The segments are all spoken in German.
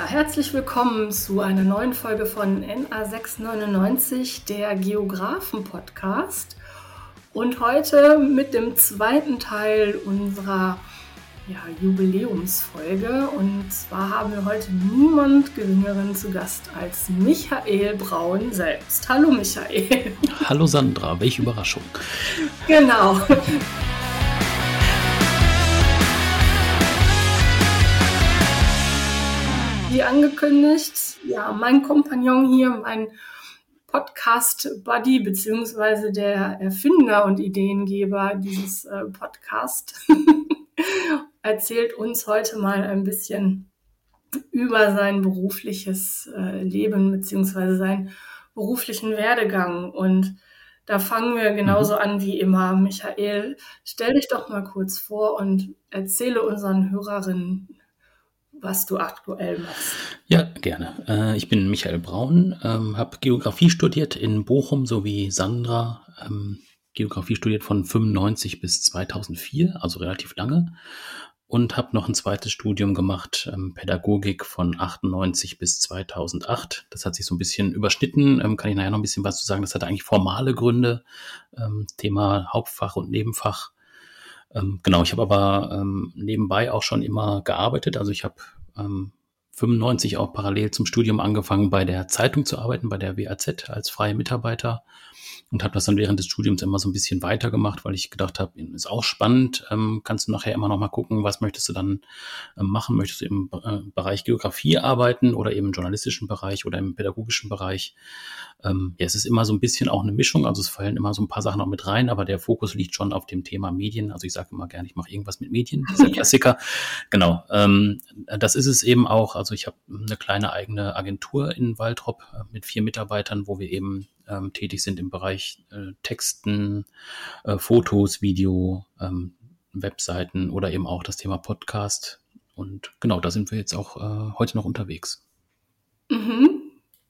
Ja, herzlich willkommen zu einer neuen Folge von NA699, der Geografen-Podcast. Und heute mit dem zweiten Teil unserer ja, Jubiläumsfolge. Und zwar haben wir heute niemand Geringeren zu Gast als Michael Braun selbst. Hallo Michael. Hallo Sandra, welche Überraschung. Genau. Wie angekündigt, ja, mein Kompagnon hier, mein Podcast-Buddy, beziehungsweise der Erfinder und Ideengeber dieses äh, Podcast, erzählt uns heute mal ein bisschen über sein berufliches äh, Leben, beziehungsweise seinen beruflichen Werdegang. Und da fangen wir genauso mhm. an wie immer. Michael, stell dich doch mal kurz vor und erzähle unseren Hörerinnen, was du aktuell machst. Ja, gerne. Äh, ich bin Michael Braun, ähm, habe Geografie studiert in Bochum, so wie Sandra. Ähm, Geografie studiert von 95 bis 2004, also relativ lange. Und habe noch ein zweites Studium gemacht, ähm, Pädagogik von 98 bis 2008. Das hat sich so ein bisschen überschnitten, kann ich nachher noch ein bisschen was zu sagen. Das hatte eigentlich formale Gründe, Thema Hauptfach und Nebenfach. Ähm, genau, ich habe aber ähm, nebenbei auch schon immer gearbeitet. Also ich habe ähm, 95 auch parallel zum Studium angefangen, bei der Zeitung zu arbeiten, bei der WAZ als freie Mitarbeiter und habe das dann während des Studiums immer so ein bisschen weitergemacht, weil ich gedacht habe, ist auch spannend, ähm, kannst du nachher immer noch mal gucken, was möchtest du dann ähm, machen? Möchtest du im äh, Bereich Geografie arbeiten oder eben im journalistischen Bereich oder im pädagogischen Bereich? Ähm, ja, es ist immer so ein bisschen auch eine Mischung, also es fallen immer so ein paar Sachen noch mit rein, aber der Fokus liegt schon auf dem Thema Medien. Also ich sage immer gerne, ich mache irgendwas mit Medien, dieser Klassiker. genau, ähm, das ist es eben auch. Also ich habe eine kleine eigene Agentur in Waldrop äh, mit vier Mitarbeitern, wo wir eben ähm, tätig sind im Bereich äh, Texten, äh, Fotos, Video, ähm, Webseiten oder eben auch das Thema Podcast. Und genau, da sind wir jetzt auch äh, heute noch unterwegs. Mhm.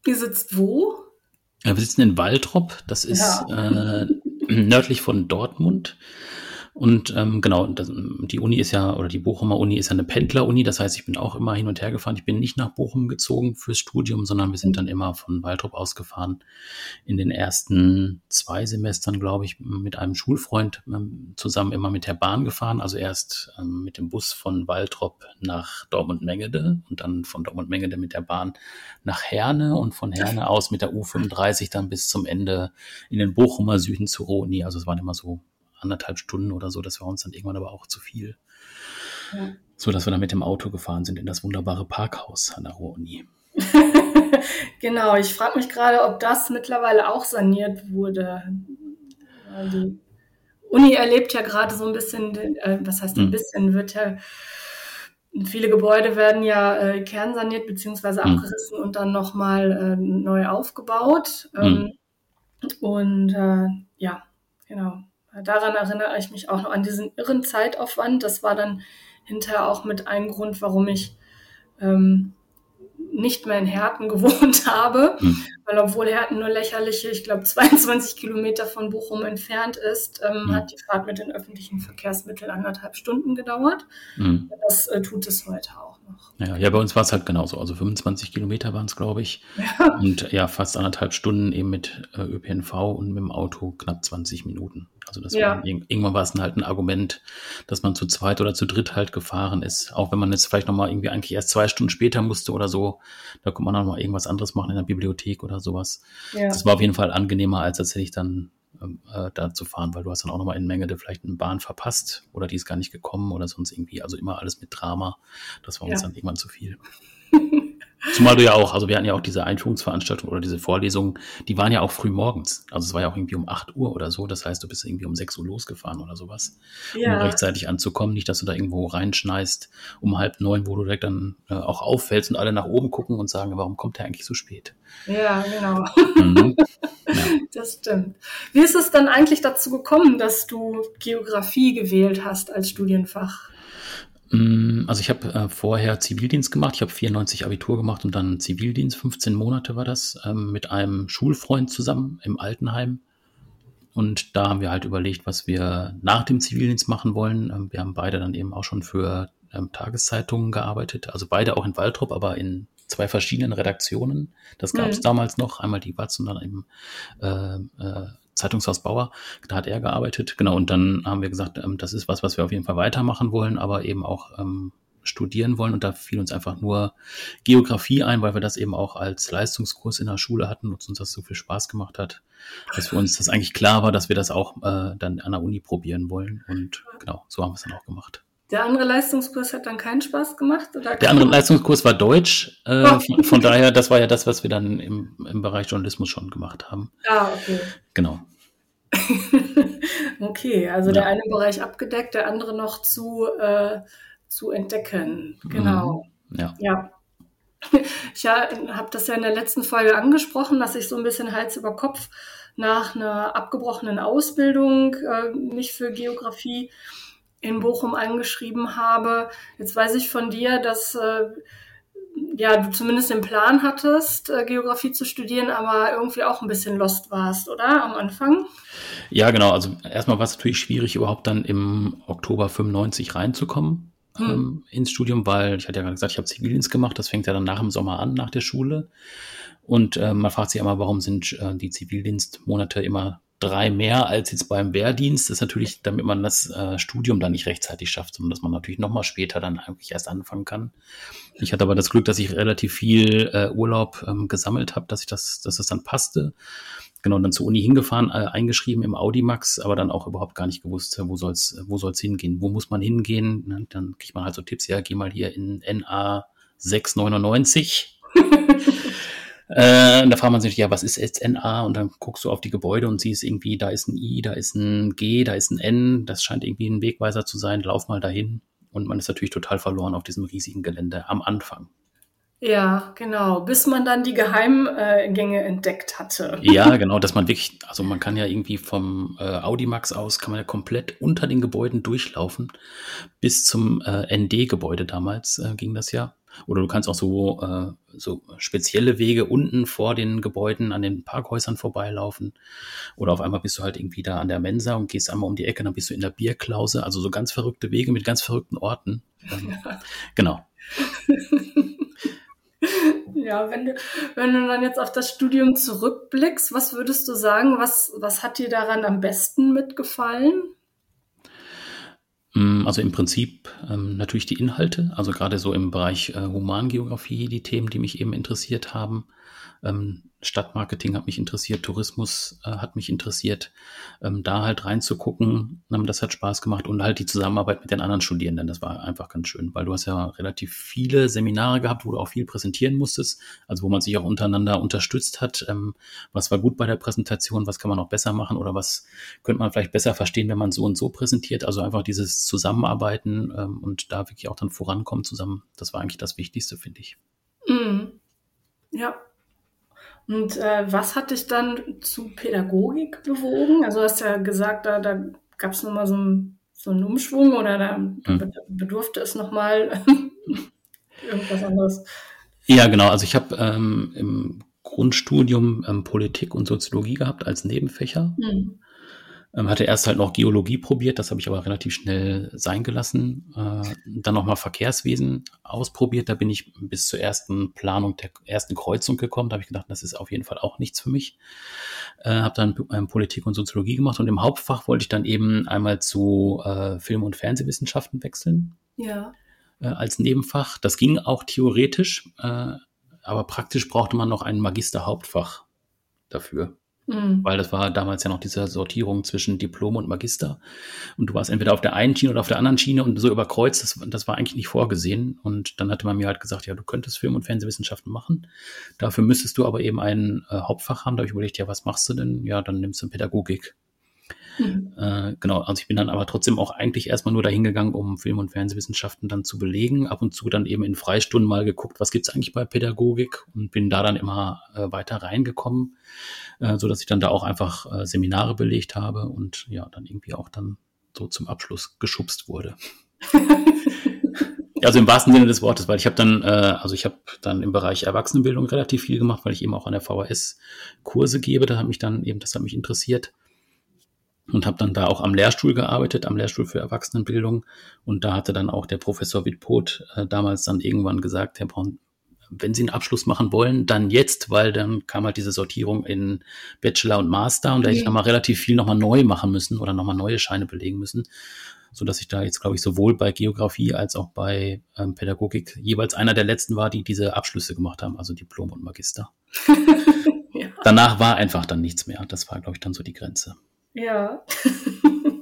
Ihr sitzt wo? Ja, wir sitzen in Waldrop, das ist ja. äh, nördlich von Dortmund. Und ähm, genau, das, die Uni ist ja, oder die Bochumer Uni ist ja eine Pendler-Uni, das heißt, ich bin auch immer hin und her gefahren. Ich bin nicht nach Bochum gezogen fürs Studium, sondern wir sind dann immer von Waldrop ausgefahren. In den ersten zwei Semestern, glaube ich, mit einem Schulfreund ähm, zusammen immer mit der Bahn gefahren. Also erst ähm, mit dem Bus von Waldrop nach Dortmund-Mengede und dann von Dortmund-Mengede mit der Bahn nach Herne und von Herne aus mit der U35 dann bis zum Ende in den Bochumer Süden zur Uni. Also es waren immer so anderthalb Stunden oder so. Das war uns dann irgendwann aber auch zu viel. Ja. So dass wir dann mit dem Auto gefahren sind in das wunderbare Parkhaus an der Ruhr-Uni. genau, ich frage mich gerade, ob das mittlerweile auch saniert wurde. Die Uni erlebt ja gerade so ein bisschen, äh, was heißt ein hm. bisschen, wird ja viele Gebäude werden ja äh, kernsaniert beziehungsweise hm. abgerissen und dann nochmal äh, neu aufgebaut. Ähm, hm. Und äh, ja, genau. Daran erinnere ich mich auch noch an diesen irren Zeitaufwand. Das war dann hinterher auch mit einem Grund, warum ich ähm, nicht mehr in Herten gewohnt habe, mhm. weil obwohl Herten nur lächerliche, ich glaube 22 Kilometer von Bochum entfernt ist, ähm, mhm. hat die Fahrt mit den öffentlichen Verkehrsmitteln anderthalb Stunden gedauert. Mhm. Das äh, tut es heute auch noch. Ja, ja bei uns war es halt genauso. Also 25 Kilometer waren es, glaube ich. Ja. Und ja, fast anderthalb Stunden eben mit äh, ÖPNV und mit dem Auto knapp 20 Minuten. Also das ja. war, irgendwann war es halt ein Argument, dass man zu zweit oder zu dritt halt gefahren ist. Auch wenn man jetzt vielleicht nochmal irgendwie eigentlich erst zwei Stunden später musste oder so, da konnte man auch noch irgendwas anderes machen in der Bibliothek oder sowas. Ja. Das war auf jeden Fall angenehmer, als tatsächlich dann ähm, äh, da zu fahren, weil du hast dann auch nochmal in Menge vielleicht eine Bahn verpasst oder die ist gar nicht gekommen oder sonst irgendwie. Also immer alles mit Drama. Das war uns ja. dann irgendwann zu viel. Zumal du ja auch, also wir hatten ja auch diese Einführungsveranstaltung oder diese Vorlesungen, die waren ja auch früh morgens. Also es war ja auch irgendwie um 8 Uhr oder so. Das heißt, du bist irgendwie um 6 Uhr losgefahren oder sowas, ja. um rechtzeitig anzukommen. Nicht, dass du da irgendwo reinschneist um halb neun, wo du direkt dann äh, auch auffällst und alle nach oben gucken und sagen, warum kommt der eigentlich so spät? Ja, genau. Mhm. Ja. Das stimmt. Wie ist es dann eigentlich dazu gekommen, dass du Geografie gewählt hast als Studienfach? Mm, also ich habe äh, vorher Zivildienst gemacht. Ich habe 94 Abitur gemacht und dann Zivildienst. 15 Monate war das ähm, mit einem Schulfreund zusammen im Altenheim. Und da haben wir halt überlegt, was wir nach dem Zivildienst machen wollen. Ähm, wir haben beide dann eben auch schon für ähm, Tageszeitungen gearbeitet, also beide auch in Waldrop, aber in zwei verschiedenen Redaktionen. Das gab es mhm. damals noch, einmal die Watz und dann im äh, äh, Zeitungshaus Bauer. Da hat er gearbeitet. Genau, und dann haben wir gesagt, ähm, das ist was, was wir auf jeden Fall weitermachen wollen, aber eben auch ähm, studieren wollen. Und da fiel uns einfach nur Geografie ein, weil wir das eben auch als Leistungskurs in der Schule hatten und uns das so viel Spaß gemacht hat, dass für uns das eigentlich klar war, dass wir das auch äh, dann an der Uni probieren wollen. Und genau, so haben wir es dann auch gemacht. Der andere Leistungskurs hat dann keinen Spaß gemacht? Oder der andere Leistungskurs war Deutsch. Äh, oh. von, von, daher, das war ja das, was wir dann im, im Bereich Journalismus schon gemacht haben. Ah, okay. Genau. okay, also ja. der eine Bereich abgedeckt, der andere noch zu, äh, zu entdecken. Genau. Mhm. Ja. ja. Ich ja, habe das ja in der letzten Folge angesprochen, dass ich so ein bisschen Hals über Kopf nach einer abgebrochenen Ausbildung äh, mich für Geografie in Bochum angeschrieben habe. Jetzt weiß ich von dir, dass äh, ja, du zumindest den Plan hattest, äh, Geografie zu studieren, aber irgendwie auch ein bisschen lost warst, oder? Am Anfang? Ja, genau. Also erstmal war es natürlich schwierig, überhaupt dann im Oktober 95 reinzukommen hm. ähm, ins Studium, weil ich hatte ja gerade gesagt, ich habe Zivildienst gemacht. Das fängt ja dann nach dem Sommer an, nach der Schule. Und äh, man fragt sich immer, warum sind äh, die Zivildienstmonate immer drei mehr als jetzt beim Wehrdienst. Das ist natürlich, damit man das äh, Studium dann nicht rechtzeitig schafft, sondern dass man natürlich nochmal später dann eigentlich erst anfangen kann. Ich hatte aber das Glück, dass ich relativ viel äh, Urlaub ähm, gesammelt habe, dass ich das, dass das dann passte. Genau, dann zur Uni hingefahren, äh, eingeschrieben im Audimax, aber dann auch überhaupt gar nicht gewusst, wo soll's, wo soll's hingehen, wo muss man hingehen. Ne? Dann kriegt man halt so Tipps, ja, geh mal hier in NA 699. Äh, da fragt man sich, ja, was ist jetzt NA? Und dann guckst du auf die Gebäude und siehst irgendwie, da ist ein I, da ist ein G, da ist ein N. Das scheint irgendwie ein Wegweiser zu sein. Lauf mal dahin. Und man ist natürlich total verloren auf diesem riesigen Gelände am Anfang. Ja, genau, bis man dann die Geheimgänge entdeckt hatte. Ja, genau, dass man wirklich, also man kann ja irgendwie vom äh, Audimax aus, kann man ja komplett unter den Gebäuden durchlaufen, bis zum äh, ND-Gebäude damals äh, ging das ja. Oder du kannst auch so, äh, so spezielle Wege unten vor den Gebäuden an den Parkhäusern vorbeilaufen. Oder auf einmal bist du halt irgendwie da an der Mensa und gehst einmal um die Ecke, dann bist du in der Bierklause. Also so ganz verrückte Wege mit ganz verrückten Orten. Ähm, genau. Ja, wenn du, wenn du dann jetzt auf das Studium zurückblickst, was würdest du sagen, was, was hat dir daran am besten mitgefallen? Mm, also im Prinzip ähm, natürlich die Inhalte, also gerade so im Bereich äh, Humangeografie, die Themen, die mich eben interessiert haben. Ähm, Stadtmarketing hat mich interessiert, Tourismus äh, hat mich interessiert. Ähm, da halt reinzugucken, ähm, das hat Spaß gemacht und halt die Zusammenarbeit mit den anderen Studierenden, das war einfach ganz schön, weil du hast ja relativ viele Seminare gehabt, wo du auch viel präsentieren musstest, also wo man sich auch untereinander unterstützt hat. Ähm, was war gut bei der Präsentation, was kann man noch besser machen oder was könnte man vielleicht besser verstehen, wenn man so und so präsentiert. Also einfach dieses Zusammenarbeiten ähm, und da wirklich auch dann vorankommen zusammen, das war eigentlich das Wichtigste, finde ich. Mhm. Ja, und äh, was hat dich dann zu Pädagogik bewogen? Also du hast ja gesagt, da, da gab es nochmal so, ein, so einen Umschwung oder da hm. bedurfte es nochmal irgendwas anderes. Ja, genau. Also ich habe ähm, im Grundstudium ähm, Politik und Soziologie gehabt als Nebenfächer. Hm. Ähm, hatte erst halt noch Geologie probiert, das habe ich aber relativ schnell sein gelassen. Äh, dann nochmal Verkehrswesen ausprobiert, da bin ich bis zur ersten Planung der ersten Kreuzung gekommen. Da habe ich gedacht, das ist auf jeden Fall auch nichts für mich. Äh, habe dann ähm, Politik und Soziologie gemacht und im Hauptfach wollte ich dann eben einmal zu äh, Film- und Fernsehwissenschaften wechseln. Ja. Äh, als Nebenfach. Das ging auch theoretisch, äh, aber praktisch brauchte man noch ein Magister-Hauptfach dafür. Mhm. Weil das war damals ja noch diese Sortierung zwischen Diplom und Magister. Und du warst entweder auf der einen Schiene oder auf der anderen Schiene und so überkreuzt, das, das war eigentlich nicht vorgesehen. Und dann hatte man mir halt gesagt, ja, du könntest Film- und Fernsehwissenschaften machen. Dafür müsstest du aber eben ein äh, Hauptfach haben. Da habe ich überlegt, ja, was machst du denn? Ja, dann nimmst du Pädagogik. Mhm. Äh, genau, also ich bin dann aber trotzdem auch eigentlich erstmal nur dahin gegangen, um Film- und Fernsehwissenschaften dann zu belegen. Ab und zu dann eben in Freistunden mal geguckt, was gibt's eigentlich bei Pädagogik und bin da dann immer äh, weiter reingekommen, äh, so dass ich dann da auch einfach äh, Seminare belegt habe und ja, dann irgendwie auch dann so zum Abschluss geschubst wurde. Also im wahrsten Sinne des Wortes, weil ich habe dann, äh, also ich habe dann im Bereich Erwachsenenbildung relativ viel gemacht, weil ich eben auch an der VHS Kurse gebe. Da hat mich dann eben, das hat mich interessiert. Und habe dann da auch am Lehrstuhl gearbeitet, am Lehrstuhl für Erwachsenenbildung. Und da hatte dann auch der Professor Wittpot äh, damals dann irgendwann gesagt, Herr Braun, wenn Sie einen Abschluss machen wollen, dann jetzt, weil dann kam halt diese Sortierung in Bachelor und Master und da hätte ich nochmal relativ viel nochmal neu machen müssen oder nochmal neue Scheine belegen müssen, so dass ich da jetzt, glaube ich, sowohl bei Geografie als auch bei ähm, Pädagogik jeweils einer der letzten war, die diese Abschlüsse gemacht haben, also Diplom und Magister. ja. Danach war einfach dann nichts mehr. Das war, glaube ich, dann so die Grenze. Ja.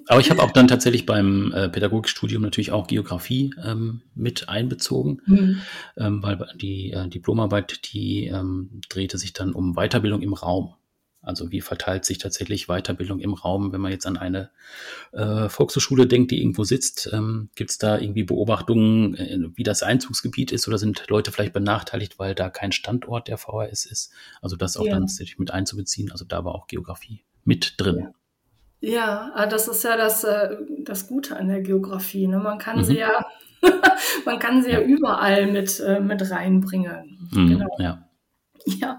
Aber ich habe auch dann tatsächlich beim äh, Pädagogikstudium natürlich auch Geografie ähm, mit einbezogen, mhm. ähm, weil die äh, Diplomarbeit, die ähm, drehte sich dann um Weiterbildung im Raum. Also wie verteilt sich tatsächlich Weiterbildung im Raum, wenn man jetzt an eine äh, Volkshochschule denkt, die irgendwo sitzt? Ähm, Gibt es da irgendwie Beobachtungen, äh, wie das Einzugsgebiet ist oder sind Leute vielleicht benachteiligt, weil da kein Standort der VHS ist? Also das auch ja. dann tatsächlich mit einzubeziehen. Also da war auch Geografie mit drin. Ja. Ja, ah, das ist ja das, äh, das Gute an der Geografie. Ne? Man kann mhm. sie ja, man kann sie ja, ja überall mit, äh, mit reinbringen. Mhm, genau. Ja. ja.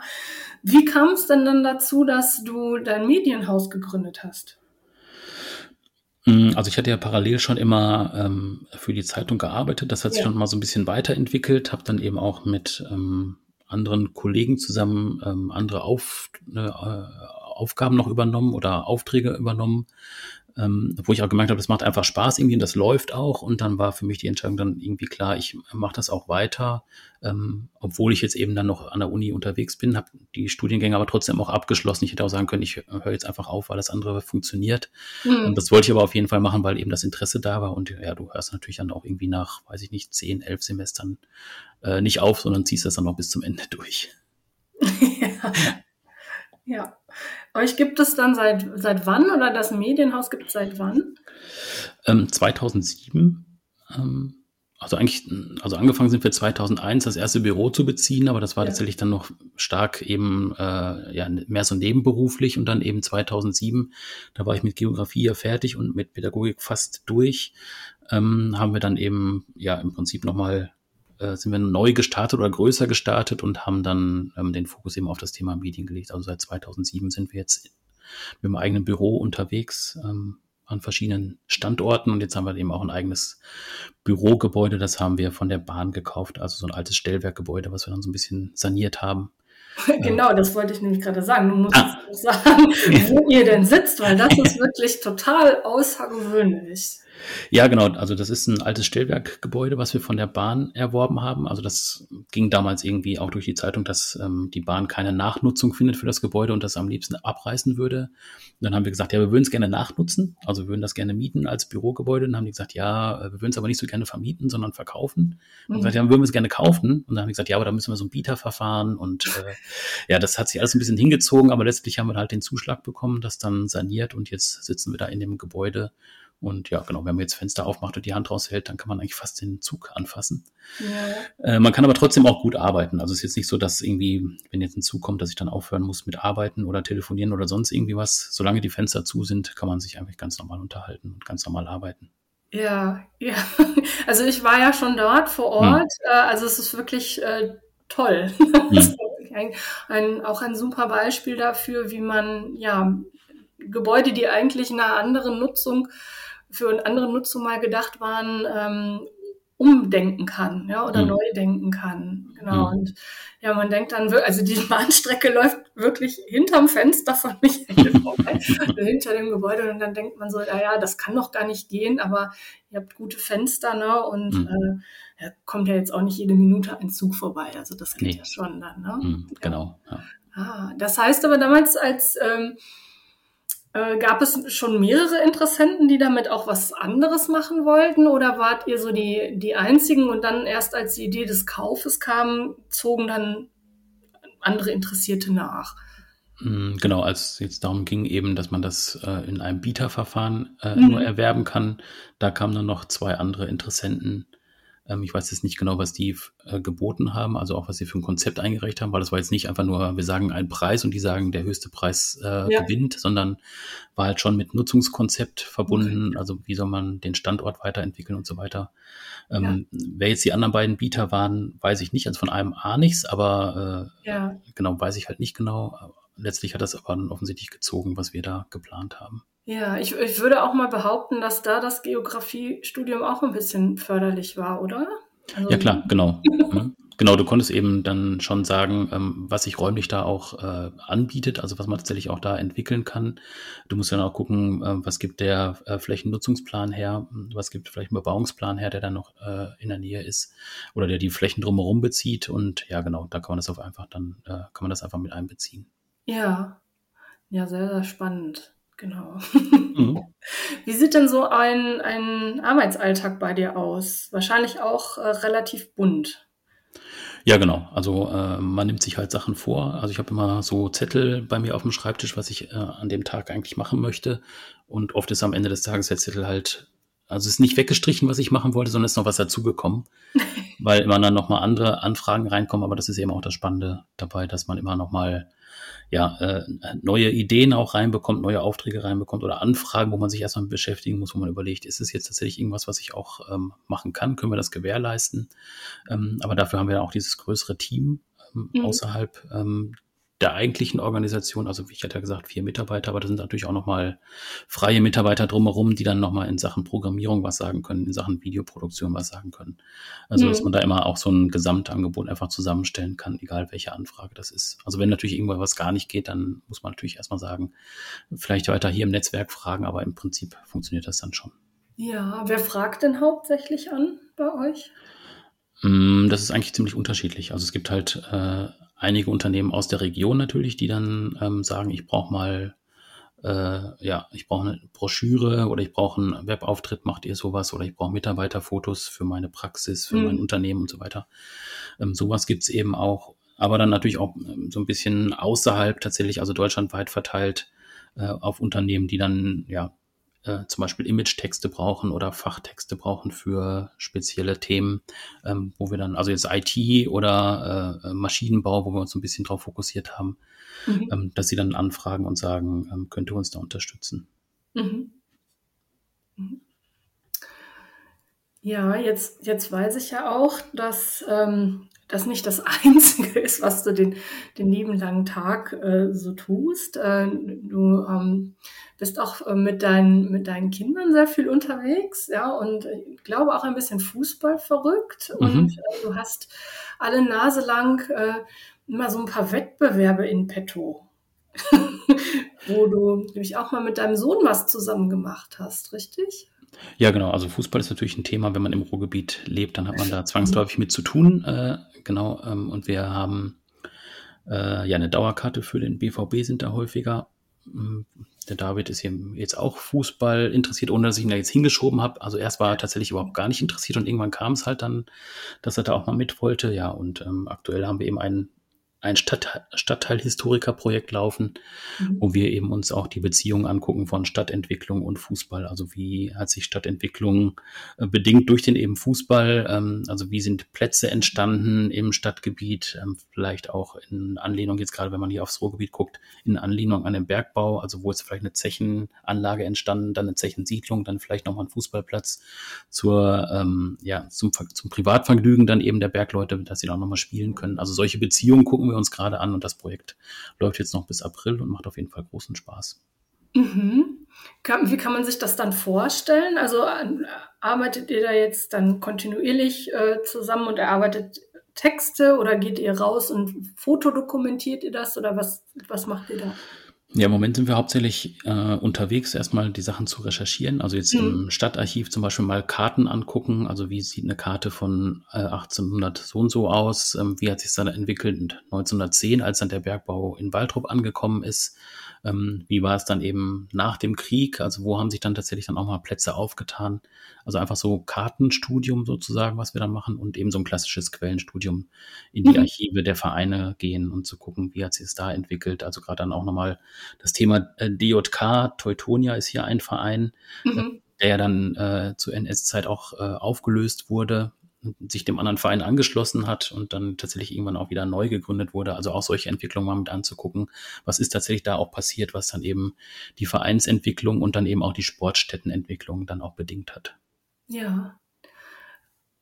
Wie kam es denn dann dazu, dass du dein Medienhaus gegründet hast? Mhm, also ich hatte ja parallel schon immer ähm, für die Zeitung gearbeitet. Das hat sich ja. schon mal so ein bisschen weiterentwickelt. Habe dann eben auch mit ähm, anderen Kollegen zusammen ähm, andere Auf, äh, Aufgaben noch übernommen oder Aufträge übernommen, ähm, wo ich auch gemerkt habe, das macht einfach Spaß irgendwie und das läuft auch. Und dann war für mich die Entscheidung dann irgendwie klar, ich mache das auch weiter, ähm, obwohl ich jetzt eben dann noch an der Uni unterwegs bin, habe die Studiengänge aber trotzdem auch abgeschlossen. Ich hätte auch sagen können, ich höre jetzt einfach auf, weil das andere funktioniert. Mhm. Und das wollte ich aber auf jeden Fall machen, weil eben das Interesse da war. Und ja, du hörst natürlich dann auch irgendwie nach, weiß ich nicht, zehn, elf Semestern äh, nicht auf, sondern ziehst das dann noch bis zum Ende durch. ja. ja. Euch gibt es dann seit, seit wann oder das Medienhaus gibt es seit wann? Ähm, 2007. Ähm, also eigentlich, also angefangen sind wir 2001 das erste Büro zu beziehen, aber das war ja. tatsächlich dann noch stark eben äh, ja mehr so nebenberuflich und dann eben 2007, da war ich mit Geografie ja fertig und mit Pädagogik fast durch, ähm, haben wir dann eben ja im Prinzip nochmal äh, sind wir neu gestartet oder größer gestartet und haben dann ähm, den Fokus eben auf das Thema Medien gelegt. Also seit 2007 sind wir jetzt mit dem eigenen Büro unterwegs ähm, an verschiedenen Standorten und jetzt haben wir eben auch ein eigenes Bürogebäude. Das haben wir von der Bahn gekauft, also so ein altes Stellwerkgebäude, was wir dann so ein bisschen saniert haben. Genau, das wollte ich nämlich gerade sagen. Du musst ah. sagen, wo ihr denn sitzt, weil das ist wirklich total außergewöhnlich. Ja, genau. Also das ist ein altes Stellwerkgebäude, was wir von der Bahn erworben haben. Also das ging damals irgendwie auch durch die Zeitung, dass ähm, die Bahn keine Nachnutzung findet für das Gebäude und das am liebsten abreißen würde. Und dann haben wir gesagt, ja, wir würden es gerne nachnutzen, also wir würden das gerne mieten als Bürogebäude. Und dann haben die gesagt, ja, äh, wir würden es aber nicht so gerne vermieten, sondern verkaufen. Und mhm. gesagt, ja, wir würden es gerne kaufen. Und dann haben die gesagt, ja, aber da müssen wir so ein Bieterverfahren und äh, ja, das hat sich alles ein bisschen hingezogen, aber letztlich haben wir halt den Zuschlag bekommen, das dann saniert und jetzt sitzen wir da in dem Gebäude und ja, genau, wenn man jetzt Fenster aufmacht und die Hand raushält, dann kann man eigentlich fast den Zug anfassen. Ja. Äh, man kann aber trotzdem auch gut arbeiten. Also es ist jetzt nicht so, dass irgendwie, wenn jetzt ein Zug kommt, dass ich dann aufhören muss mit Arbeiten oder telefonieren oder sonst irgendwie was. Solange die Fenster zu sind, kann man sich eigentlich ganz normal unterhalten und ganz normal arbeiten. Ja, ja. Also ich war ja schon dort vor hm. Ort. Hm. Also es ist wirklich äh, toll. Hm. ein, ein, auch ein super Beispiel dafür, wie man ja Gebäude, die eigentlich in einer anderen Nutzung für eine andere Nutzung mal gedacht waren, ähm, umdenken kann, ja, oder mhm. neu denken kann. Genau. Mhm. Und ja, man denkt dann, also die Bahnstrecke läuft wirklich hinterm Fenster von Michael vorbei, hinter dem Gebäude. Und dann denkt man so, ja, ja, das kann doch gar nicht gehen, aber ihr habt gute Fenster, ne? Und mhm. äh, ja, kommt ja jetzt auch nicht jede Minute ein Zug vorbei. Also das geht nee. ja schon dann, ne? Mhm, genau. Ja. Ah, das heißt aber damals als ähm, äh, gab es schon mehrere Interessenten, die damit auch was anderes machen wollten? Oder wart ihr so die, die einzigen und dann erst als die Idee des Kaufes kam, zogen dann andere Interessierte nach? Mm, genau, als es jetzt darum ging, eben, dass man das äh, in einem Bieterverfahren äh, mhm. nur erwerben kann, da kamen dann noch zwei andere Interessenten ich weiß jetzt nicht genau, was die äh, geboten haben, also auch was sie für ein Konzept eingereicht haben, weil das war jetzt nicht einfach nur, wir sagen einen Preis und die sagen, der höchste Preis äh, ja. gewinnt, sondern war halt schon mit Nutzungskonzept verbunden, okay. also wie soll man den Standort weiterentwickeln und so weiter. Ähm, ja. Wer jetzt die anderen beiden Bieter waren, weiß ich nicht, also von einem A nichts, aber äh, ja. genau, weiß ich halt nicht genau. Letztlich hat das aber dann offensichtlich gezogen, was wir da geplant haben. Ja, ich, ich würde auch mal behaupten, dass da das Geografiestudium auch ein bisschen förderlich war, oder? Also, ja klar, genau. Mhm. Genau, du konntest eben dann schon sagen, ähm, was sich räumlich da auch äh, anbietet, also was man tatsächlich auch da entwickeln kann. Du musst dann auch gucken, äh, was gibt der äh, Flächennutzungsplan her, was gibt vielleicht ein Bebauungsplan her, der dann noch in der Nähe ist oder der die Flächen drumherum bezieht. Und ja, genau, da kann man das auf einfach dann, kann man das einfach mit einbeziehen. Ja, ja, sehr, sehr spannend. Genau. Mhm. Wie sieht denn so ein, ein Arbeitsalltag bei dir aus? Wahrscheinlich auch äh, relativ bunt. Ja, genau. Also äh, man nimmt sich halt Sachen vor. Also ich habe immer so Zettel bei mir auf dem Schreibtisch, was ich äh, an dem Tag eigentlich machen möchte. Und oft ist am Ende des Tages der Zettel halt, also es ist nicht weggestrichen, was ich machen wollte, sondern es ist noch was dazugekommen, weil immer dann nochmal andere Anfragen reinkommen. Aber das ist eben auch das Spannende dabei, dass man immer nochmal ja, äh, neue Ideen auch reinbekommt, neue Aufträge reinbekommt oder Anfragen, wo man sich erstmal beschäftigen muss, wo man überlegt, ist es jetzt tatsächlich irgendwas, was ich auch ähm, machen kann? Können wir das gewährleisten? Ähm, aber dafür haben wir auch dieses größere Team ähm, mhm. außerhalb ähm, der eigentlichen Organisation, also ich hatte ja gesagt, vier Mitarbeiter, aber da sind natürlich auch nochmal freie Mitarbeiter drumherum, die dann nochmal in Sachen Programmierung was sagen können, in Sachen Videoproduktion was sagen können. Also, mhm. dass man da immer auch so ein Gesamtangebot einfach zusammenstellen kann, egal welche Anfrage das ist. Also, wenn natürlich irgendwo was gar nicht geht, dann muss man natürlich erstmal sagen, vielleicht weiter hier im Netzwerk fragen, aber im Prinzip funktioniert das dann schon. Ja, wer fragt denn hauptsächlich an bei euch? Mm, das ist eigentlich ziemlich unterschiedlich. Also es gibt halt äh, einige Unternehmen aus der Region natürlich, die dann ähm, sagen, ich brauche mal, äh, ja, ich brauche eine Broschüre oder ich brauche einen Webauftritt, macht ihr sowas oder ich brauche Mitarbeiterfotos für meine Praxis, für mhm. mein Unternehmen und so weiter. Ähm, sowas gibt's eben auch, aber dann natürlich auch ähm, so ein bisschen außerhalb tatsächlich, also deutschlandweit verteilt äh, auf Unternehmen, die dann ja äh, zum Beispiel Image-Texte brauchen oder Fachtexte brauchen für spezielle Themen, ähm, wo wir dann, also jetzt IT oder äh, Maschinenbau, wo wir uns ein bisschen drauf fokussiert haben, mhm. ähm, dass sie dann anfragen und sagen, ähm, könnte uns da unterstützen. Mhm. Mhm. Ja, jetzt, jetzt weiß ich ja auch, dass ähm, das nicht das Einzige ist, was du den, den lieben langen Tag äh, so tust. Äh, du ähm, bist auch äh, mit, deinen, mit deinen Kindern sehr viel unterwegs, ja, und ich glaube auch ein bisschen Fußball verrückt. Mhm. Und äh, du hast alle Nase lang äh, immer so ein paar Wettbewerbe in petto. wo du nämlich auch mal mit deinem Sohn was zusammen gemacht hast, richtig? Ja, genau. Also Fußball ist natürlich ein Thema. Wenn man im Ruhrgebiet lebt, dann hat man da zwangsläufig mit zu tun. Äh, genau. Ähm, und wir haben äh, ja eine Dauerkarte für den BVB sind da häufiger. Ähm, der David ist hier jetzt auch Fußball interessiert, ohne dass ich ihn da jetzt hingeschoben habe. Also erst war er tatsächlich überhaupt gar nicht interessiert und irgendwann kam es halt dann, dass er da auch mal mit wollte. Ja, und ähm, aktuell haben wir eben einen ein Stadt, Stadtteilhistoriker-Projekt laufen, mhm. wo wir eben uns auch die Beziehung angucken von Stadtentwicklung und Fußball. Also wie hat sich Stadtentwicklung äh, bedingt durch den eben Fußball? Ähm, also wie sind Plätze entstanden im Stadtgebiet? Ähm, vielleicht auch in Anlehnung, jetzt gerade wenn man hier aufs Ruhrgebiet guckt, in Anlehnung an den Bergbau. Also wo ist vielleicht eine Zechenanlage entstanden, dann eine Zechensiedlung, dann vielleicht nochmal ein Fußballplatz zur, ähm, ja, zum, zum Privatvergnügen dann eben der Bergleute, dass sie da nochmal spielen können. Also solche Beziehungen gucken wir uns gerade an und das Projekt läuft jetzt noch bis April und macht auf jeden Fall großen Spaß. Mhm. Wie kann man sich das dann vorstellen? Also arbeitet ihr da jetzt dann kontinuierlich äh, zusammen und erarbeitet Texte oder geht ihr raus und fotodokumentiert ihr das oder was, was macht ihr da? Ja, im Moment sind wir hauptsächlich äh, unterwegs, erstmal die Sachen zu recherchieren. Also jetzt mhm. im Stadtarchiv zum Beispiel mal Karten angucken. Also wie sieht eine Karte von äh, 1800 so und so aus? Ähm, wie hat sich das dann entwickelt? Und 1910, als dann der Bergbau in Waldrop angekommen ist, ähm, wie war es dann eben nach dem Krieg? Also wo haben sich dann tatsächlich dann auch mal Plätze aufgetan? Also einfach so Kartenstudium sozusagen, was wir dann machen und eben so ein klassisches Quellenstudium in die mhm. Archive der Vereine gehen und zu gucken, wie hat sich es da entwickelt. Also gerade dann auch nochmal das Thema äh, DJK, Teutonia ist hier ein Verein, mhm. der ja dann äh, zur NS-Zeit auch äh, aufgelöst wurde sich dem anderen Verein angeschlossen hat und dann tatsächlich irgendwann auch wieder neu gegründet wurde. Also auch solche Entwicklungen mal mit anzugucken. Was ist tatsächlich da auch passiert, was dann eben die Vereinsentwicklung und dann eben auch die Sportstättenentwicklung dann auch bedingt hat. Ja.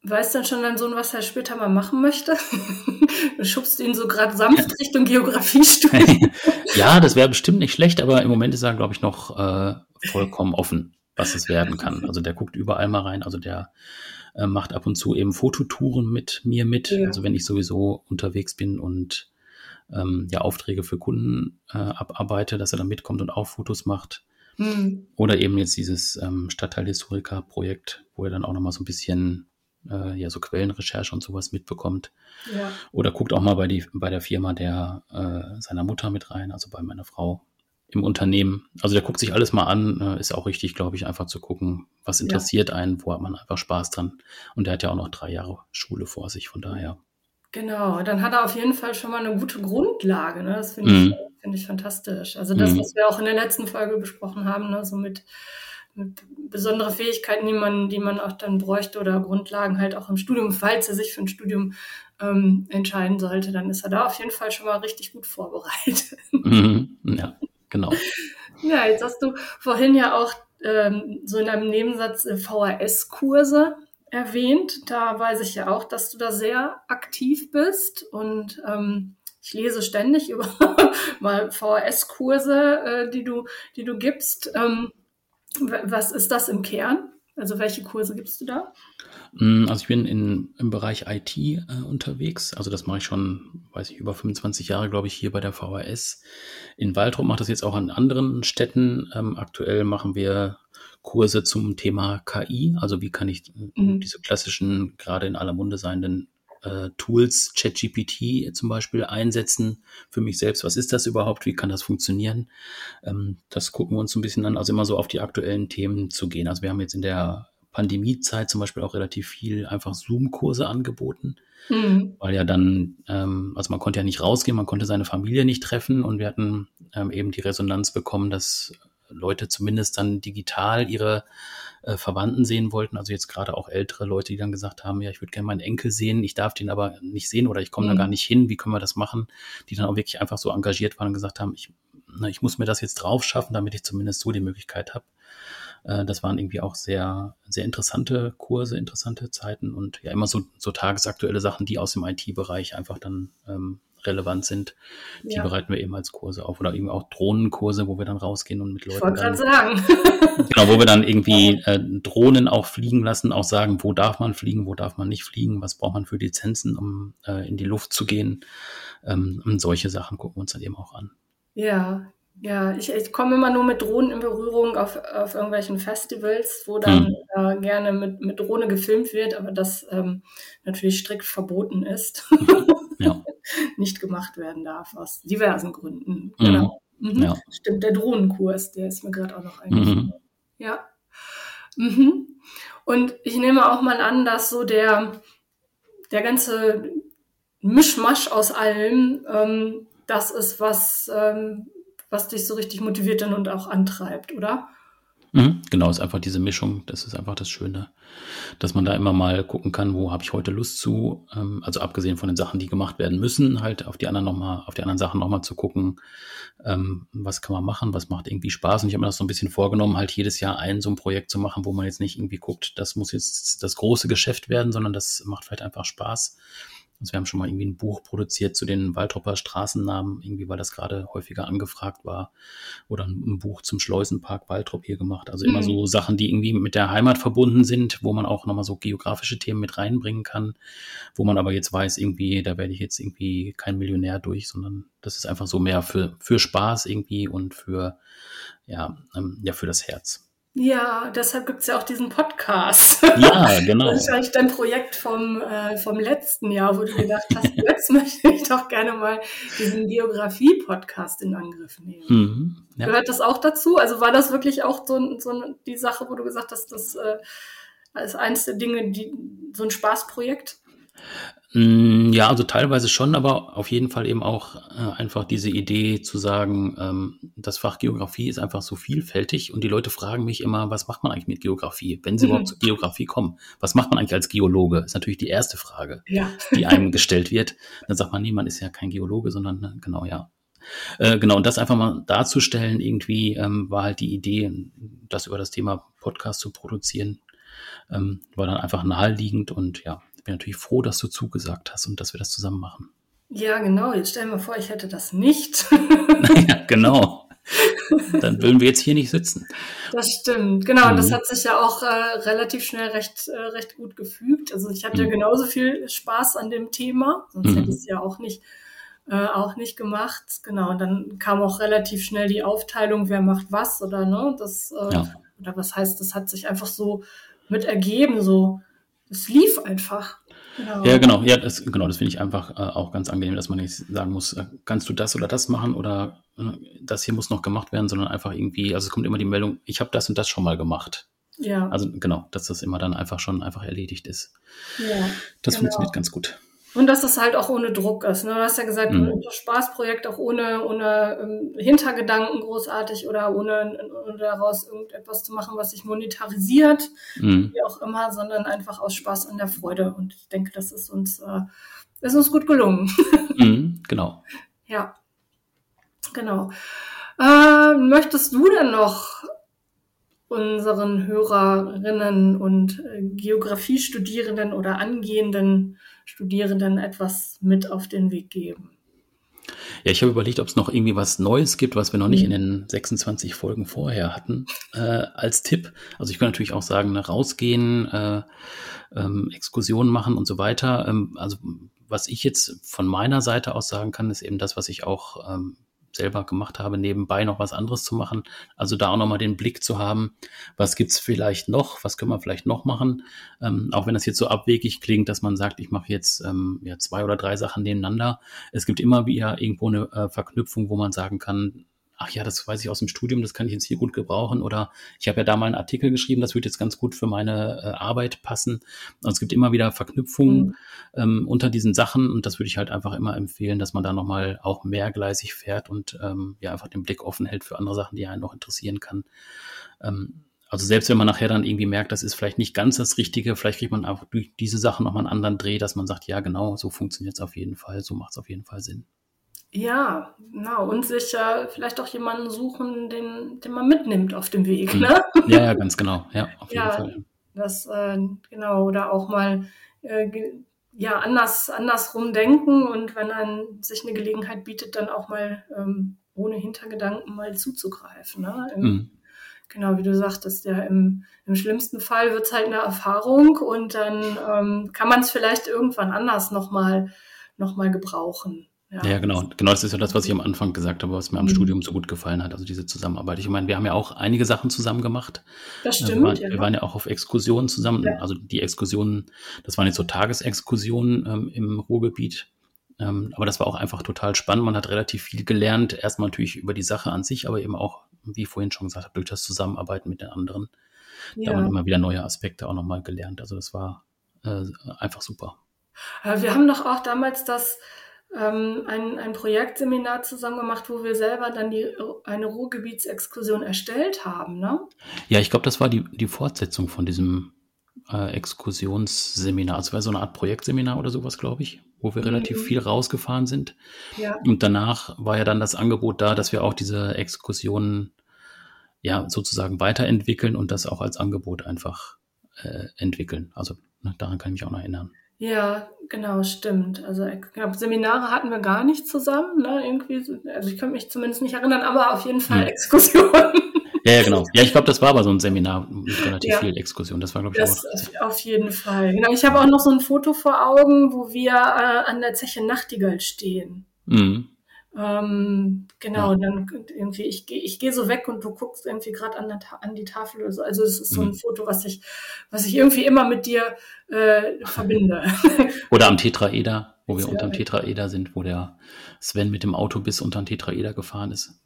Weiß dann schon dein Sohn, was er später mal machen möchte? du schubst ihn so gerade sanft Richtung Geografiestudium. ja, das wäre bestimmt nicht schlecht, aber im Moment ist er, glaube ich, noch äh, vollkommen offen, was es werden kann. Also der guckt überall mal rein. Also der äh, macht ab und zu eben Fototouren mit mir mit. Ja. Also wenn ich sowieso unterwegs bin und ähm, ja Aufträge für Kunden äh, abarbeite, dass er dann mitkommt und auch Fotos macht. Mhm. Oder eben jetzt dieses ähm, Stadtteilhistoriker-Projekt, wo er dann auch nochmal so ein bisschen äh, ja so Quellenrecherche und sowas mitbekommt. Ja. Oder guckt auch mal bei, die, bei der Firma der äh, seiner Mutter mit rein, also bei meiner Frau im Unternehmen. Also der guckt sich alles mal an, äh, ist auch richtig, glaube ich, einfach zu gucken, was interessiert ja. einen, wo hat man einfach Spaß dran. Und der hat ja auch noch drei Jahre Schule vor sich, von daher. Genau, dann hat er auf jeden Fall schon mal eine gute Grundlage. Ne? Das finde ich, mhm. find ich fantastisch. Also das, mhm. was wir auch in der letzten Folge besprochen haben, ne? so mit, mit besondere Fähigkeiten, die man, die man auch dann bräuchte oder Grundlagen halt auch im Studium, falls er sich für ein Studium ähm, entscheiden sollte, dann ist er da auf jeden Fall schon mal richtig gut vorbereitet. Mhm. Ja, genau. Ja, jetzt hast du vorhin ja auch ähm, so in einem Nebensatz äh, VHS-Kurse erwähnt. Da weiß ich ja auch, dass du da sehr aktiv bist und ähm, ich lese ständig über mal VHS-Kurse, äh, die du, die du gibst. Ähm, was ist das im Kern? Also welche Kurse gibst du da? Mm, also ich bin in, im Bereich IT äh, unterwegs. Also das mache ich schon, weiß ich, über 25 Jahre, glaube ich, hier bei der VHS. In Waldrop mache das jetzt auch an anderen Städten. Ähm, aktuell machen wir Kurse zum Thema KI. Also wie kann ich mhm. diese klassischen, gerade in aller Munde seienden äh, Tools, ChatGPT zum Beispiel einsetzen für mich selbst. Was ist das überhaupt? Wie kann das funktionieren? Ähm, das gucken wir uns ein bisschen an, also immer so auf die aktuellen Themen zu gehen. Also wir haben jetzt in der Pandemiezeit zum Beispiel auch relativ viel einfach Zoom-Kurse angeboten, mhm. weil ja dann, ähm, also man konnte ja nicht rausgehen, man konnte seine Familie nicht treffen und wir hatten ähm, eben die Resonanz bekommen, dass Leute zumindest dann digital ihre äh, Verwandten sehen wollten. Also jetzt gerade auch ältere Leute, die dann gesagt haben, ja, ich würde gerne meinen Enkel sehen, ich darf den aber nicht sehen oder ich komme mhm. da gar nicht hin, wie können wir das machen? Die dann auch wirklich einfach so engagiert waren und gesagt haben, ich, na, ich muss mir das jetzt drauf schaffen, damit ich zumindest so die Möglichkeit habe. Äh, das waren irgendwie auch sehr, sehr interessante Kurse, interessante Zeiten und ja immer so, so tagesaktuelle Sachen, die aus dem IT-Bereich einfach dann ähm, relevant sind, die ja. bereiten wir eben als Kurse auf. Oder eben auch Drohnenkurse, wo wir dann rausgehen und mit Leuten. Ich wollte gerade sagen. genau, wo wir dann irgendwie äh, Drohnen auch fliegen lassen, auch sagen, wo darf man fliegen, wo darf man nicht fliegen, was braucht man für Lizenzen, um äh, in die Luft zu gehen. Ähm, und solche Sachen gucken wir uns dann eben auch an. Ja, ja, ich, ich komme immer nur mit Drohnen in Berührung auf, auf irgendwelchen Festivals, wo dann hm. äh, gerne mit, mit Drohne gefilmt wird, aber das ähm, natürlich strikt verboten ist. Nicht gemacht werden darf, aus diversen Gründen. Mhm. Genau. Mhm. Ja. Stimmt, der Drohnenkurs, der ist mir gerade auch noch eingefallen. Mhm. Ja. Mhm. Und ich nehme auch mal an, dass so der, der ganze Mischmasch aus allem, ähm, das ist, was ähm, was dich so richtig motiviert dann und auch antreibt, oder? Mhm, genau, ist einfach diese Mischung, das ist einfach das Schöne, dass man da immer mal gucken kann, wo habe ich heute Lust zu, ähm, also abgesehen von den Sachen, die gemacht werden müssen, halt auf die anderen nochmal, auf die anderen Sachen nochmal zu gucken, ähm, was kann man machen, was macht irgendwie Spaß? Und ich habe mir das so ein bisschen vorgenommen, halt jedes Jahr ein so ein Projekt zu machen, wo man jetzt nicht irgendwie guckt, das muss jetzt das große Geschäft werden, sondern das macht vielleicht einfach Spaß also wir haben schon mal irgendwie ein Buch produziert zu den Waldropper Straßennamen, irgendwie, weil das gerade häufiger angefragt war. Oder ein Buch zum Schleusenpark Waldrop hier gemacht. Also immer mhm. so Sachen, die irgendwie mit der Heimat verbunden sind, wo man auch nochmal so geografische Themen mit reinbringen kann, wo man aber jetzt weiß, irgendwie, da werde ich jetzt irgendwie kein Millionär durch, sondern das ist einfach so mehr für, für Spaß irgendwie und für, ja, ähm, ja, für das Herz. Ja, deshalb gibt es ja auch diesen Podcast. Ja, genau. Das ist eigentlich dein Projekt vom, äh, vom letzten Jahr, wo du gedacht hast, jetzt möchte ich doch gerne mal diesen Geografie-Podcast in Angriff nehmen. Mhm, ja. Gehört das auch dazu? Also war das wirklich auch so, so die Sache, wo du gesagt hast, das äh, ist eines der Dinge, die so ein Spaßprojekt? Mm, ja, also teilweise schon, aber auf jeden Fall eben auch äh, einfach diese Idee zu sagen, ähm, das Fach Geografie ist einfach so vielfältig und die Leute fragen mich immer, was macht man eigentlich mit Geografie, wenn sie mhm. überhaupt zur Geografie kommen? Was macht man eigentlich als Geologe? Ist natürlich die erste Frage, ja. die einem gestellt wird. Dann sagt man, nee, man ist ja kein Geologe, sondern ne, genau, ja. Äh, genau, und das einfach mal darzustellen, irgendwie ähm, war halt die Idee, das über das Thema Podcast zu produzieren, ähm, war dann einfach naheliegend und ja, bin natürlich froh, dass du zugesagt hast und dass wir das zusammen machen. Ja, genau. Jetzt stell dir mal vor, ich hätte das nicht. ja, genau. dann würden wir jetzt hier nicht sitzen. Das stimmt, genau. Mhm. Und das hat sich ja auch äh, relativ schnell recht, äh, recht gut gefügt. Also ich hatte mhm. genauso viel Spaß an dem Thema, sonst mhm. hätte ich es ja auch nicht, äh, auch nicht gemacht. Genau. Und dann kam auch relativ schnell die Aufteilung, wer macht was oder ne, das äh, ja. oder was heißt, das hat sich einfach so mit ergeben, so es lief einfach. Genau. Ja, genau. Ja, das, genau, das finde ich einfach äh, auch ganz angenehm, dass man nicht sagen muss, äh, kannst du das oder das machen oder äh, das hier muss noch gemacht werden, sondern einfach irgendwie, also es kommt immer die Meldung, ich habe das und das schon mal gemacht. Ja. Also genau, dass das immer dann einfach schon einfach erledigt ist. Ja. Das genau. funktioniert ganz gut. Und dass das halt auch ohne Druck ist. Ne? Du hast ja gesagt, mhm. ein Spaßprojekt auch ohne, ohne ähm, Hintergedanken großartig oder ohne, ohne daraus irgendetwas zu machen, was sich monetarisiert, mhm. wie auch immer, sondern einfach aus Spaß und der Freude. Und ich denke, das ist uns, äh, ist uns gut gelungen. Mhm, genau. ja, genau. Äh, möchtest du denn noch unseren Hörerinnen und äh, Geografiestudierenden oder angehenden Studierenden etwas mit auf den Weg geben? Ja, ich habe überlegt, ob es noch irgendwie was Neues gibt, was wir noch nicht in den 26 Folgen vorher hatten, äh, als Tipp. Also ich kann natürlich auch sagen, ne, rausgehen, äh, ähm, Exkursionen machen und so weiter. Ähm, also was ich jetzt von meiner Seite aus sagen kann, ist eben das, was ich auch ähm, selber gemacht habe, nebenbei noch was anderes zu machen. Also da auch nochmal den Blick zu haben, was gibt's vielleicht noch, was können wir vielleicht noch machen. Ähm, auch wenn das jetzt so abwegig klingt, dass man sagt, ich mache jetzt ähm, ja, zwei oder drei Sachen nebeneinander. Es gibt immer wieder irgendwo eine äh, Verknüpfung, wo man sagen kann, ach ja, das weiß ich aus dem Studium, das kann ich jetzt hier gut gebrauchen. Oder ich habe ja da mal einen Artikel geschrieben, das würde jetzt ganz gut für meine äh, Arbeit passen. Und es gibt immer wieder Verknüpfungen mhm. ähm, unter diesen Sachen und das würde ich halt einfach immer empfehlen, dass man da nochmal auch mehrgleisig fährt und ähm, ja einfach den Blick offen hält für andere Sachen, die einen noch interessieren kann. Ähm, also selbst wenn man nachher dann irgendwie merkt, das ist vielleicht nicht ganz das Richtige, vielleicht kriegt man einfach durch diese Sachen nochmal einen anderen Dreh, dass man sagt, ja genau, so funktioniert es auf jeden Fall, so macht es auf jeden Fall Sinn. Ja, genau. Und sich äh, vielleicht auch jemanden suchen, den, den man mitnimmt auf dem Weg. Ne? Ja, ja, ganz genau. Ja, auf jeden ja, Fall. Das, äh, genau, oder auch mal äh, ja, anders, andersrum denken und wenn dann sich eine Gelegenheit bietet, dann auch mal ähm, ohne Hintergedanken mal zuzugreifen. Ne? Im, mhm. Genau, wie du sagtest, ja, im, im schlimmsten Fall wird es halt eine Erfahrung und dann ähm, kann man es vielleicht irgendwann anders nochmal noch mal gebrauchen. Ja, ja, genau. Genau, das ist ja das, was ich am Anfang gesagt habe, was mir am mhm. Studium so gut gefallen hat, also diese Zusammenarbeit. Ich meine, wir haben ja auch einige Sachen zusammen gemacht. Das äh, stimmt. Wir waren ja, wir waren ja auch auf Exkursionen zusammen. Ja. Also die Exkursionen, das waren jetzt so Tagesexkursionen ähm, im Ruhrgebiet. Ähm, aber das war auch einfach total spannend. Man hat relativ viel gelernt. Erstmal natürlich über die Sache an sich, aber eben auch, wie ich vorhin schon gesagt habe, durch das Zusammenarbeiten mit den anderen. Ja. Da haben wir immer wieder neue Aspekte auch nochmal gelernt. Also das war äh, einfach super. Wir haben doch auch damals das ähm, ein, ein Projektseminar zusammen gemacht, wo wir selber dann die, eine Ruhrgebietsexkursion erstellt haben. Ne? Ja, ich glaube, das war die, die Fortsetzung von diesem äh, Exkursionsseminar. Also war so eine Art Projektseminar oder sowas, glaube ich, wo wir mhm. relativ viel rausgefahren sind. Ja. Und danach war ja dann das Angebot da, dass wir auch diese Exkursionen ja sozusagen weiterentwickeln und das auch als Angebot einfach äh, entwickeln. Also ne, daran kann ich mich auch noch erinnern. Ja, genau, stimmt. Also ich glaube, Seminare hatten wir gar nicht zusammen, ne? Irgendwie, also ich kann mich zumindest nicht erinnern, aber auf jeden Fall hm. Exkursionen. Ja, ja, genau. Ja, ich glaube, das war aber so ein Seminar mit relativ ja. viel Exkursion. Das war, glaube ich, das auch. Auf jeden Fall. Genau, ich habe auch noch so ein Foto vor Augen, wo wir äh, an der Zeche Nachtigall stehen. Mhm. Ähm, genau, ja. dann irgendwie, ich gehe ich geh so weg und du guckst irgendwie gerade an, an die Tafel oder so. Also es ist so ein mhm. Foto, was ich, was ich irgendwie immer mit dir äh, verbinde. Oder am Tetraeder, wo wir unterm Tetraeder sind, wo der Sven mit dem Auto bis unter den Tetraeder gefahren ist.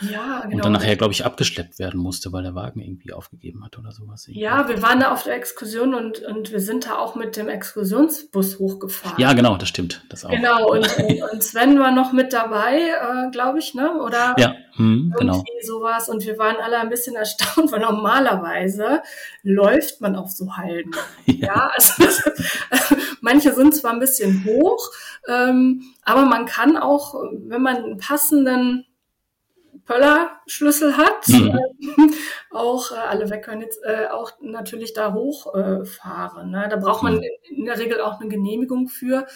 Ja, genau. Und dann nachher, glaube ich, abgeschleppt werden musste, weil der Wagen irgendwie aufgegeben hat oder sowas. Ja, wir waren da auf der Exkursion und, und wir sind da auch mit dem Exkursionsbus hochgefahren. Ja, genau, das stimmt. Das auch. Genau, und, und Sven war noch mit dabei, äh, glaube ich, ne? Oder ja, hm, genau. sowas. Und wir waren alle ein bisschen erstaunt, weil normalerweise läuft man auf so Halden. Ja, ja also, manche sind zwar ein bisschen hoch, ähm, aber man kann auch, wenn man einen passenden Pöller-Schlüssel hat, mhm. äh, auch äh, alle weg können jetzt äh, auch natürlich da hochfahren. Ne? Da braucht man mhm. in der Regel auch eine Genehmigung für.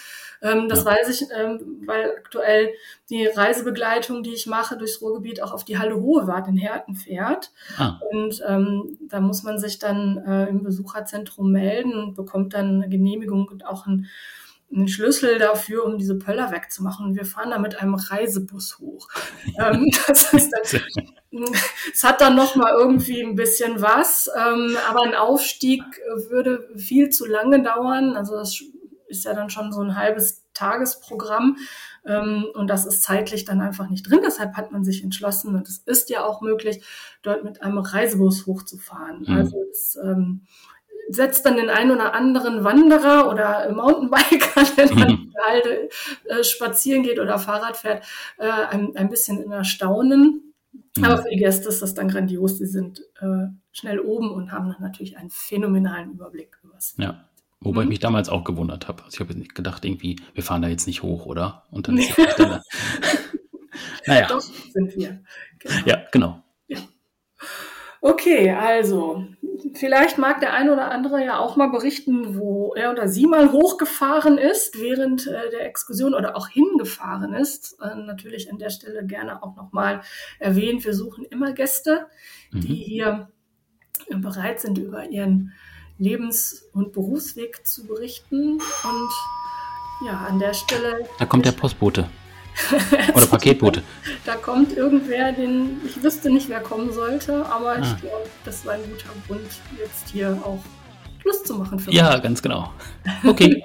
Ähm, das ja. weiß ich, ähm, weil aktuell die Reisebegleitung, die ich mache durchs Ruhrgebiet, auch auf die Halle Hohewart in Herten fährt. Ah. Und ähm, da muss man sich dann äh, im Besucherzentrum melden und bekommt dann eine Genehmigung und auch ein einen Schlüssel dafür, um diese Pöller wegzumachen. Und wir fahren da mit einem Reisebus hoch. ähm, das ist dann, es hat dann noch mal irgendwie ein bisschen was, ähm, aber ein Aufstieg würde viel zu lange dauern. Also das ist ja dann schon so ein halbes Tagesprogramm ähm, und das ist zeitlich dann einfach nicht drin. Deshalb hat man sich entschlossen und es ist ja auch möglich, dort mit einem Reisebus hochzufahren. Mhm. Also es, ähm, setzt dann den einen oder anderen Wanderer oder Mountainbiker, der dann mhm. halt, äh, spazieren geht oder Fahrrad fährt, äh, ein, ein bisschen in Erstaunen. Mhm. Aber für die Gäste ist das dann grandios. Sie sind äh, schnell oben und haben dann natürlich einen phänomenalen Überblick übers. Ja. Wobei mhm. ich mich damals auch gewundert habe. Also ich habe nicht gedacht, irgendwie, wir fahren da jetzt nicht hoch, oder? Und dann ist dann, naja. Doch, sind wir. Genau. Ja, genau. Ja. Okay, also vielleicht mag der eine oder andere ja auch mal berichten, wo er oder sie mal hochgefahren ist während äh, der Exkursion oder auch hingefahren ist. Äh, natürlich an der Stelle gerne auch nochmal erwähnt, wir suchen immer Gäste, mhm. die hier bereit sind, über ihren Lebens- und Berufsweg zu berichten. Und ja, an der Stelle. Da kommt der Postbote. Oder Paketbote. da kommt irgendwer, den ich wüsste nicht, wer kommen sollte, aber ah. ich glaube, das war ein guter Grund, jetzt hier auch Schluss zu machen. Für ja, mich. ganz genau. Okay.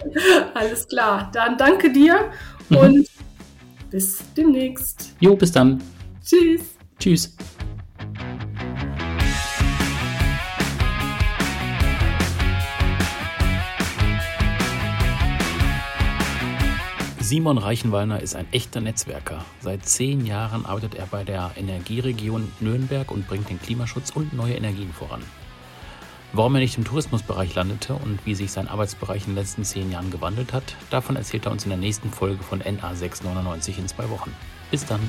Alles klar. Dann danke dir mhm. und bis demnächst. Jo, bis dann. Tschüss. Tschüss. Simon Reichenwallner ist ein echter Netzwerker. Seit zehn Jahren arbeitet er bei der Energieregion Nürnberg und bringt den Klimaschutz und neue Energien voran. Warum er nicht im Tourismusbereich landete und wie sich sein Arbeitsbereich in den letzten zehn Jahren gewandelt hat, davon erzählt er uns in der nächsten Folge von NA699 in zwei Wochen. Bis dann!